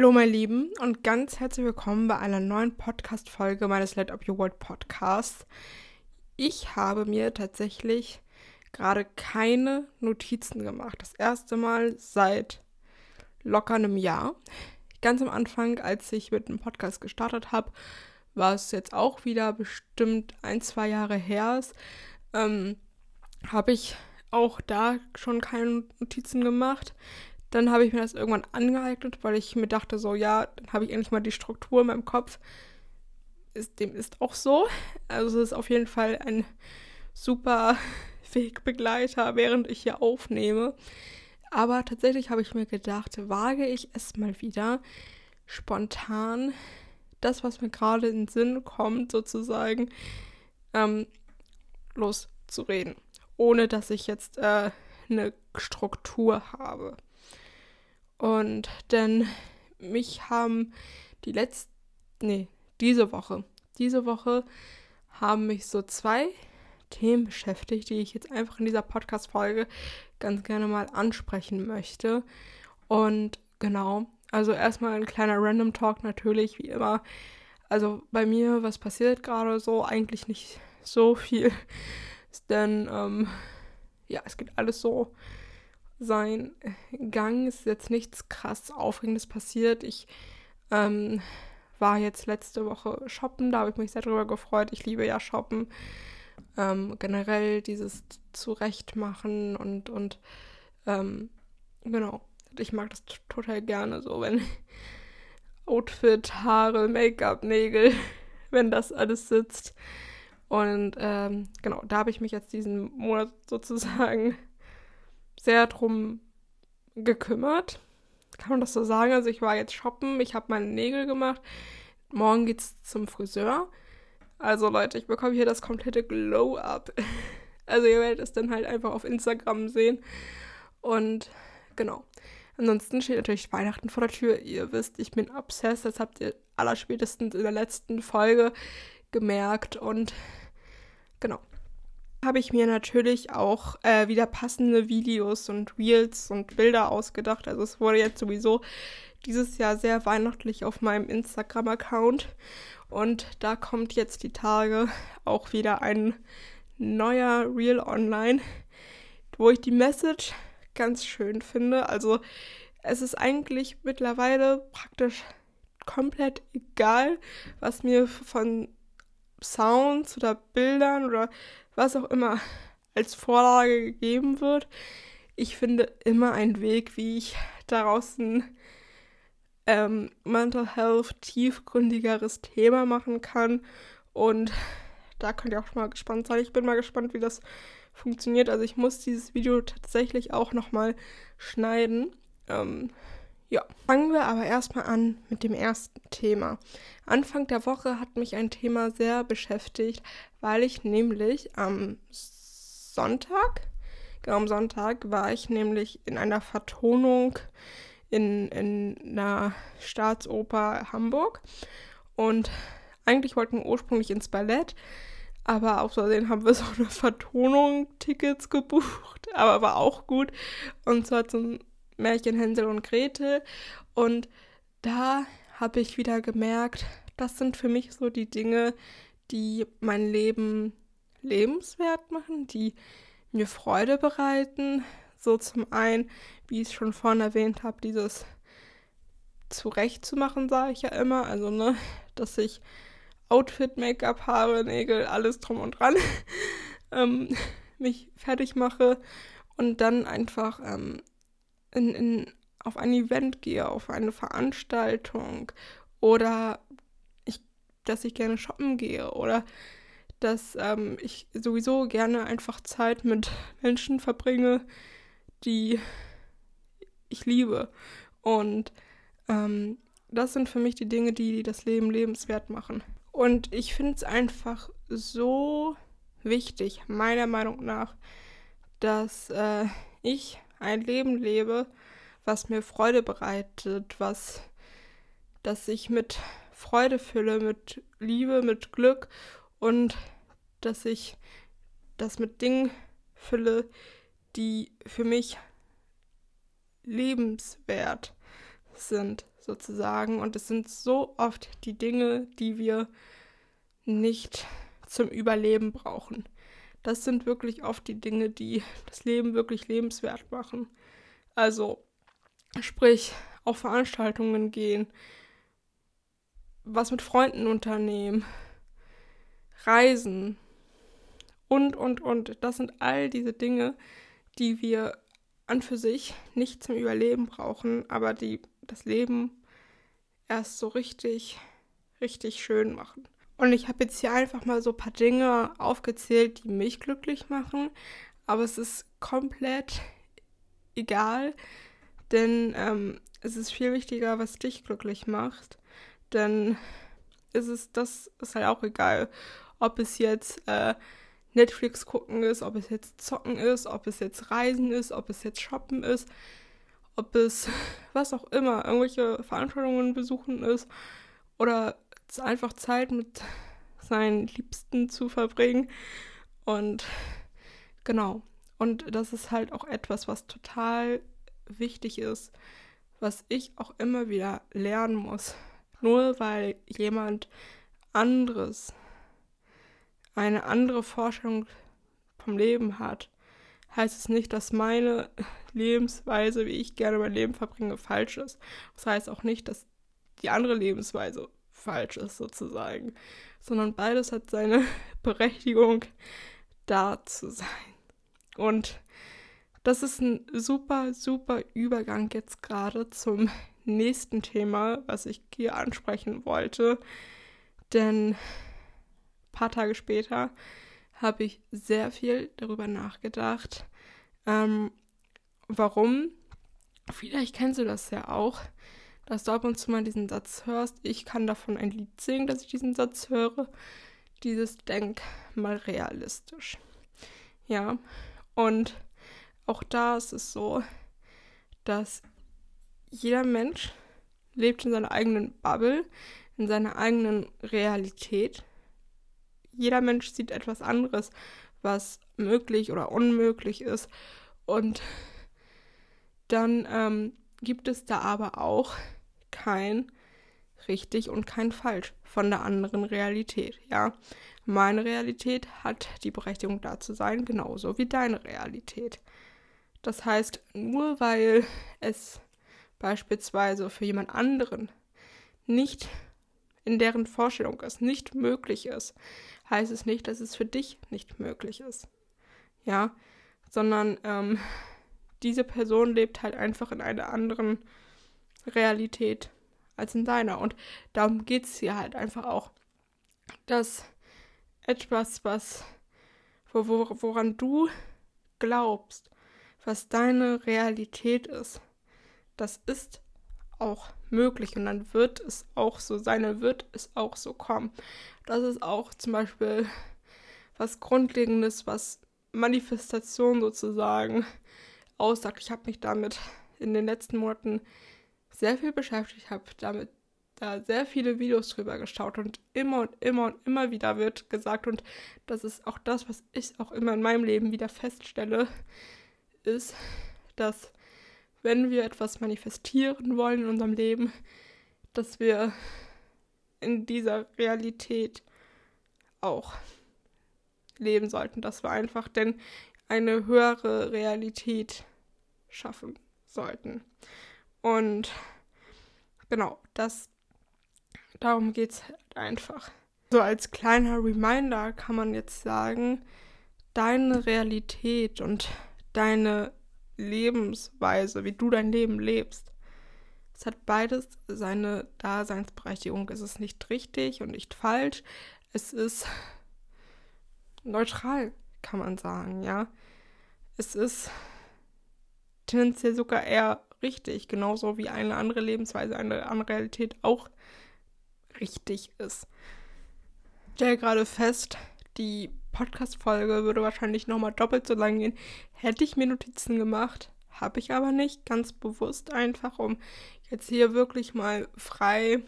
Hallo meine Lieben und ganz herzlich willkommen bei einer neuen Podcast-Folge meines Let Up Your World Podcasts. Ich habe mir tatsächlich gerade keine Notizen gemacht. Das erste Mal seit locker einem Jahr. Ganz am Anfang, als ich mit dem Podcast gestartet habe, war es jetzt auch wieder bestimmt ein, zwei Jahre her, ähm, habe ich auch da schon keine Notizen gemacht. Dann habe ich mir das irgendwann angeeignet, weil ich mir dachte, so ja, dann habe ich endlich mal die Struktur in meinem Kopf. Ist, dem ist auch so. Also es ist auf jeden Fall ein super Wegbegleiter, während ich hier aufnehme. Aber tatsächlich habe ich mir gedacht, wage ich es mal wieder spontan, das, was mir gerade in den Sinn kommt, sozusagen, ähm, loszureden. Ohne dass ich jetzt äh, eine Struktur habe. Und denn mich haben die letzten, nee, diese Woche, diese Woche haben mich so zwei Themen beschäftigt, die ich jetzt einfach in dieser Podcast-Folge ganz gerne mal ansprechen möchte. Und genau, also erstmal ein kleiner Random Talk natürlich, wie immer. Also bei mir, was passiert gerade so? Eigentlich nicht so viel. Denn, ähm, ja, es geht alles so sein Gang. Ist jetzt nichts krass Aufregendes passiert. Ich ähm, war jetzt letzte Woche shoppen, da habe ich mich sehr drüber gefreut. Ich liebe ja shoppen. Ähm, generell dieses Zurechtmachen und, und ähm, genau. Ich mag das total gerne, so wenn Outfit, Haare, Make-up, Nägel, wenn das alles sitzt. Und ähm, genau, da habe ich mich jetzt diesen Monat sozusagen sehr drum gekümmert. Kann man das so sagen? Also ich war jetzt shoppen, ich habe meine Nägel gemacht. Morgen geht's zum Friseur. Also Leute, ich bekomme hier das komplette Glow-Up. Also ihr werdet es dann halt einfach auf Instagram sehen. Und genau. Ansonsten steht natürlich Weihnachten vor der Tür. Ihr wisst, ich bin obsessed. Das habt ihr allerspätestens in der letzten Folge gemerkt. Und genau habe ich mir natürlich auch äh, wieder passende Videos und Reels und Bilder ausgedacht. Also es wurde jetzt sowieso dieses Jahr sehr weihnachtlich auf meinem Instagram-Account. Und da kommt jetzt die Tage auch wieder ein neuer Reel online, wo ich die Message ganz schön finde. Also es ist eigentlich mittlerweile praktisch komplett egal, was mir von Sounds oder Bildern oder was auch immer als Vorlage gegeben wird. Ich finde immer einen Weg, wie ich daraus ein ähm, Mental Health tiefgründigeres Thema machen kann. Und da könnt ihr auch mal gespannt sein. Ich bin mal gespannt, wie das funktioniert. Also ich muss dieses Video tatsächlich auch nochmal schneiden. Ähm, ja, fangen wir aber erstmal an mit dem ersten Thema. Anfang der Woche hat mich ein Thema sehr beschäftigt, weil ich nämlich am Sonntag, genau am Sonntag, war ich nämlich in einer Vertonung in, in einer Staatsoper Hamburg. Und eigentlich wollten wir ursprünglich ins Ballett, aber auf Versehen haben wir so eine Vertonung Tickets gebucht, aber war auch gut. Und zwar zum Märchen Hänsel und Gretel. Und da habe ich wieder gemerkt, das sind für mich so die Dinge, die mein Leben lebenswert machen, die mir Freude bereiten. So zum einen, wie ich es schon vorhin erwähnt habe, dieses zurechtzumachen, sage ich ja immer. Also, ne, dass ich Outfit, Make-up, Haare, Nägel, alles drum und dran ähm, mich fertig mache und dann einfach ähm, in, in, auf ein Event gehe, auf eine Veranstaltung oder ich, dass ich gerne shoppen gehe oder dass ähm, ich sowieso gerne einfach Zeit mit Menschen verbringe, die ich liebe. Und ähm, das sind für mich die Dinge, die das Leben lebenswert machen. Und ich finde es einfach so wichtig, meiner Meinung nach, dass äh, ich ein Leben lebe, was mir Freude bereitet, was, dass ich mit Freude fülle, mit Liebe, mit Glück und dass ich das mit Dingen fülle, die für mich lebenswert sind. sozusagen. Und es sind so oft die Dinge, die wir nicht zum Überleben brauchen. Das sind wirklich oft die Dinge, die das Leben wirklich lebenswert machen. Also, sprich, auf Veranstaltungen gehen, was mit Freunden unternehmen, reisen und, und, und. Das sind all diese Dinge, die wir an für sich nicht zum Überleben brauchen, aber die das Leben erst so richtig, richtig schön machen. Und ich habe jetzt hier einfach mal so ein paar Dinge aufgezählt, die mich glücklich machen, aber es ist komplett egal, denn ähm, es ist viel wichtiger, was dich glücklich macht. Denn ist es, das ist halt auch egal, ob es jetzt äh, Netflix gucken ist, ob es jetzt zocken ist, ob es jetzt reisen ist, ob es jetzt shoppen ist, ob es was auch immer, irgendwelche Veranstaltungen besuchen ist oder einfach Zeit mit seinen Liebsten zu verbringen. Und genau. Und das ist halt auch etwas, was total wichtig ist, was ich auch immer wieder lernen muss. Nur weil jemand anderes eine andere Vorstellung vom Leben hat, heißt es nicht, dass meine Lebensweise, wie ich gerne mein Leben verbringe, falsch ist. Das heißt auch nicht, dass die andere Lebensweise falsch ist, sozusagen. Sondern beides hat seine Berechtigung, da zu sein. Und das ist ein super, super Übergang jetzt gerade zum nächsten Thema, was ich hier ansprechen wollte. Denn ein paar Tage später habe ich sehr viel darüber nachgedacht, ähm, warum, vielleicht kennst du das ja auch, dass du ab und zu mal diesen Satz hörst, ich kann davon ein Lied singen, dass ich diesen Satz höre, dieses Denk mal realistisch. Ja, und auch da ist es so, dass jeder Mensch lebt in seiner eigenen Bubble, in seiner eigenen Realität. Jeder Mensch sieht etwas anderes, was möglich oder unmöglich ist. Und dann ähm, gibt es da aber auch kein richtig und kein falsch von der anderen Realität, ja. Meine Realität hat die Berechtigung da zu sein, genauso wie deine Realität. Das heißt, nur weil es beispielsweise für jemand anderen nicht in deren Vorstellung ist, nicht möglich ist, heißt es nicht, dass es für dich nicht möglich ist. Ja, sondern ähm, diese Person lebt halt einfach in einer anderen Realität als in deiner. Und darum geht es hier halt einfach auch, dass etwas, was, wo, wo, woran du glaubst, was deine Realität ist, das ist auch möglich und dann wird es auch so sein, dann wird es auch so kommen. Das ist auch zum Beispiel was Grundlegendes, was Manifestation sozusagen aussagt. Ich habe mich damit in den letzten Monaten sehr viel beschäftigt, habe damit da sehr viele Videos drüber geschaut und immer und immer und immer wieder wird gesagt und das ist auch das, was ich auch immer in meinem Leben wieder feststelle, ist, dass wenn wir etwas manifestieren wollen in unserem Leben, dass wir in dieser Realität auch leben sollten, dass wir einfach denn eine höhere Realität schaffen sollten. Und genau, das darum geht es halt einfach. So als kleiner Reminder kann man jetzt sagen, deine Realität und deine Lebensweise, wie du dein Leben lebst, es hat beides seine Daseinsberechtigung. Es ist nicht richtig und nicht falsch. Es ist neutral, kann man sagen, ja. Es ist tendenziell sogar eher richtig, genauso wie eine andere Lebensweise, eine andere Realität auch richtig ist. Ich stelle gerade fest, die Podcast-Folge würde wahrscheinlich nochmal doppelt so lang gehen. Hätte ich mir Notizen gemacht, habe ich aber nicht, ganz bewusst einfach, um jetzt hier wirklich mal frei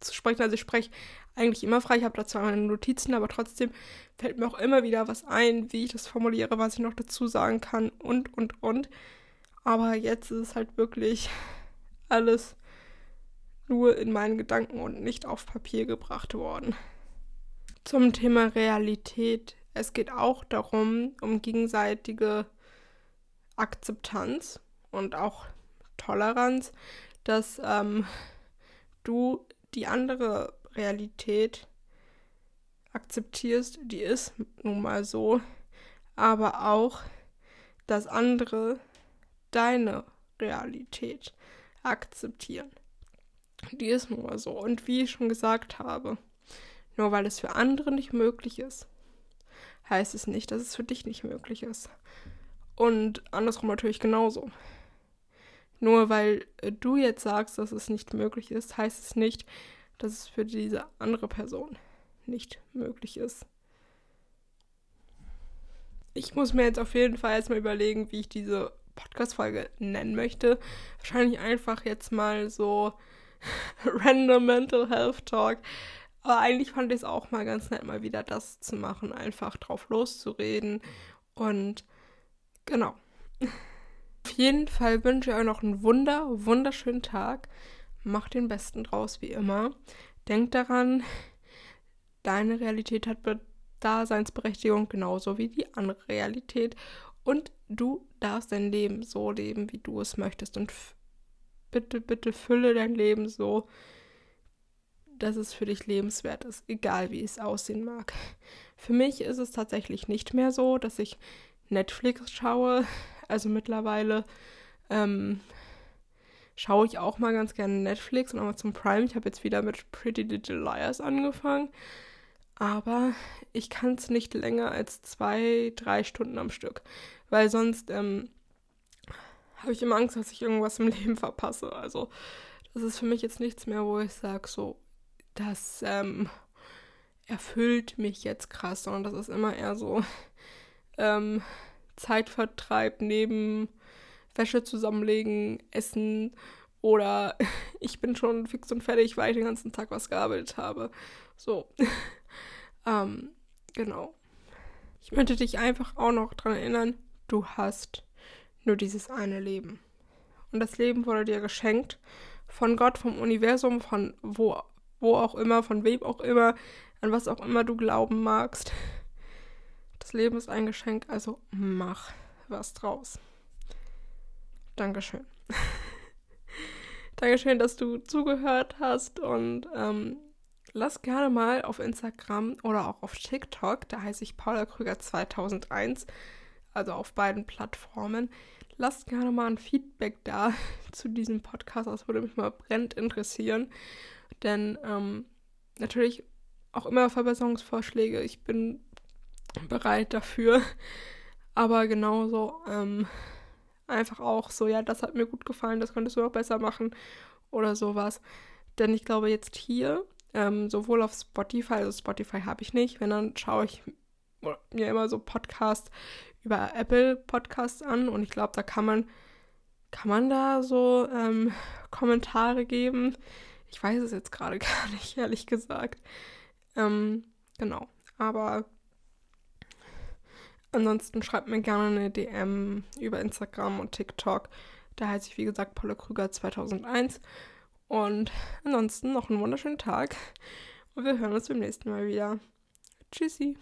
zu sprechen. Also ich spreche eigentlich immer frei, ich habe da zwar meine Notizen, aber trotzdem fällt mir auch immer wieder was ein, wie ich das formuliere, was ich noch dazu sagen kann und, und, und. Aber jetzt ist es halt wirklich alles nur in meinen Gedanken und nicht auf Papier gebracht worden. Zum Thema Realität. Es geht auch darum, um gegenseitige Akzeptanz und auch Toleranz, dass ähm, du die andere Realität akzeptierst, die ist nun mal so, aber auch, dass andere deine Realität akzeptieren. Die ist nun mal so. Und wie ich schon gesagt habe, nur weil es für andere nicht möglich ist, heißt es nicht, dass es für dich nicht möglich ist. Und andersrum natürlich genauso. Nur weil du jetzt sagst, dass es nicht möglich ist, heißt es nicht, dass es für diese andere Person nicht möglich ist. Ich muss mir jetzt auf jeden Fall erstmal überlegen, wie ich diese Podcast-Folge nennen möchte. Wahrscheinlich einfach jetzt mal so Random Mental Health Talk. Aber eigentlich fand ich es auch mal ganz nett, mal wieder das zu machen, einfach drauf loszureden. Und genau. Auf jeden Fall wünsche ich euch noch einen wunder, wunderschönen Tag. Macht den besten draus, wie immer. Denkt daran, deine Realität hat Daseinsberechtigung genauso wie die andere Realität. Und du darfst dein Leben so leben, wie du es möchtest. Und bitte, bitte fülle dein Leben so, dass es für dich lebenswert ist, egal wie es aussehen mag. Für mich ist es tatsächlich nicht mehr so, dass ich Netflix schaue. Also mittlerweile ähm, schaue ich auch mal ganz gerne Netflix und Amazon Prime. Ich habe jetzt wieder mit Pretty Little Liars angefangen. Aber ich kann es nicht länger als zwei, drei Stunden am Stück. Weil sonst ähm, habe ich immer Angst, dass ich irgendwas im Leben verpasse. Also das ist für mich jetzt nichts mehr, wo ich sage, so, das ähm, erfüllt mich jetzt krass, sondern das ist immer eher so ähm, Zeitvertreib neben Wäsche zusammenlegen, Essen oder ich bin schon fix und fertig, weil ich den ganzen Tag was gearbeitet habe. So. ähm, genau. Ich möchte dich einfach auch noch daran erinnern, du hast nur dieses eine Leben. Und das Leben wurde dir geschenkt von Gott, vom Universum, von wo, wo auch immer, von wem auch immer, an was auch immer du glauben magst. Das Leben ist ein Geschenk, also mach was draus. Dankeschön. Dankeschön, dass du zugehört hast und ähm, lass gerne mal auf Instagram oder auch auf TikTok, da heiße ich Paula Krüger 2001, also auf beiden Plattformen, lasst gerne mal ein Feedback da zu diesem Podcast. Das würde mich mal brennend interessieren. Denn ähm, natürlich auch immer Verbesserungsvorschläge. Ich bin bereit dafür. Aber genauso ähm, einfach auch so, ja, das hat mir gut gefallen, das könntest du auch besser machen oder sowas. Denn ich glaube jetzt hier, ähm, sowohl auf Spotify, also Spotify habe ich nicht, wenn dann schaue ich mir immer so Podcasts über Apple Podcasts an und ich glaube, da kann man, kann man da so ähm, Kommentare geben. Ich weiß es jetzt gerade gar nicht, ehrlich gesagt. Ähm, genau. Aber ansonsten schreibt mir gerne eine DM über Instagram und TikTok. Da heiße ich, wie gesagt, Paula Krüger 2001. Und ansonsten noch einen wunderschönen Tag. Und wir hören uns beim nächsten Mal wieder. Tschüssi.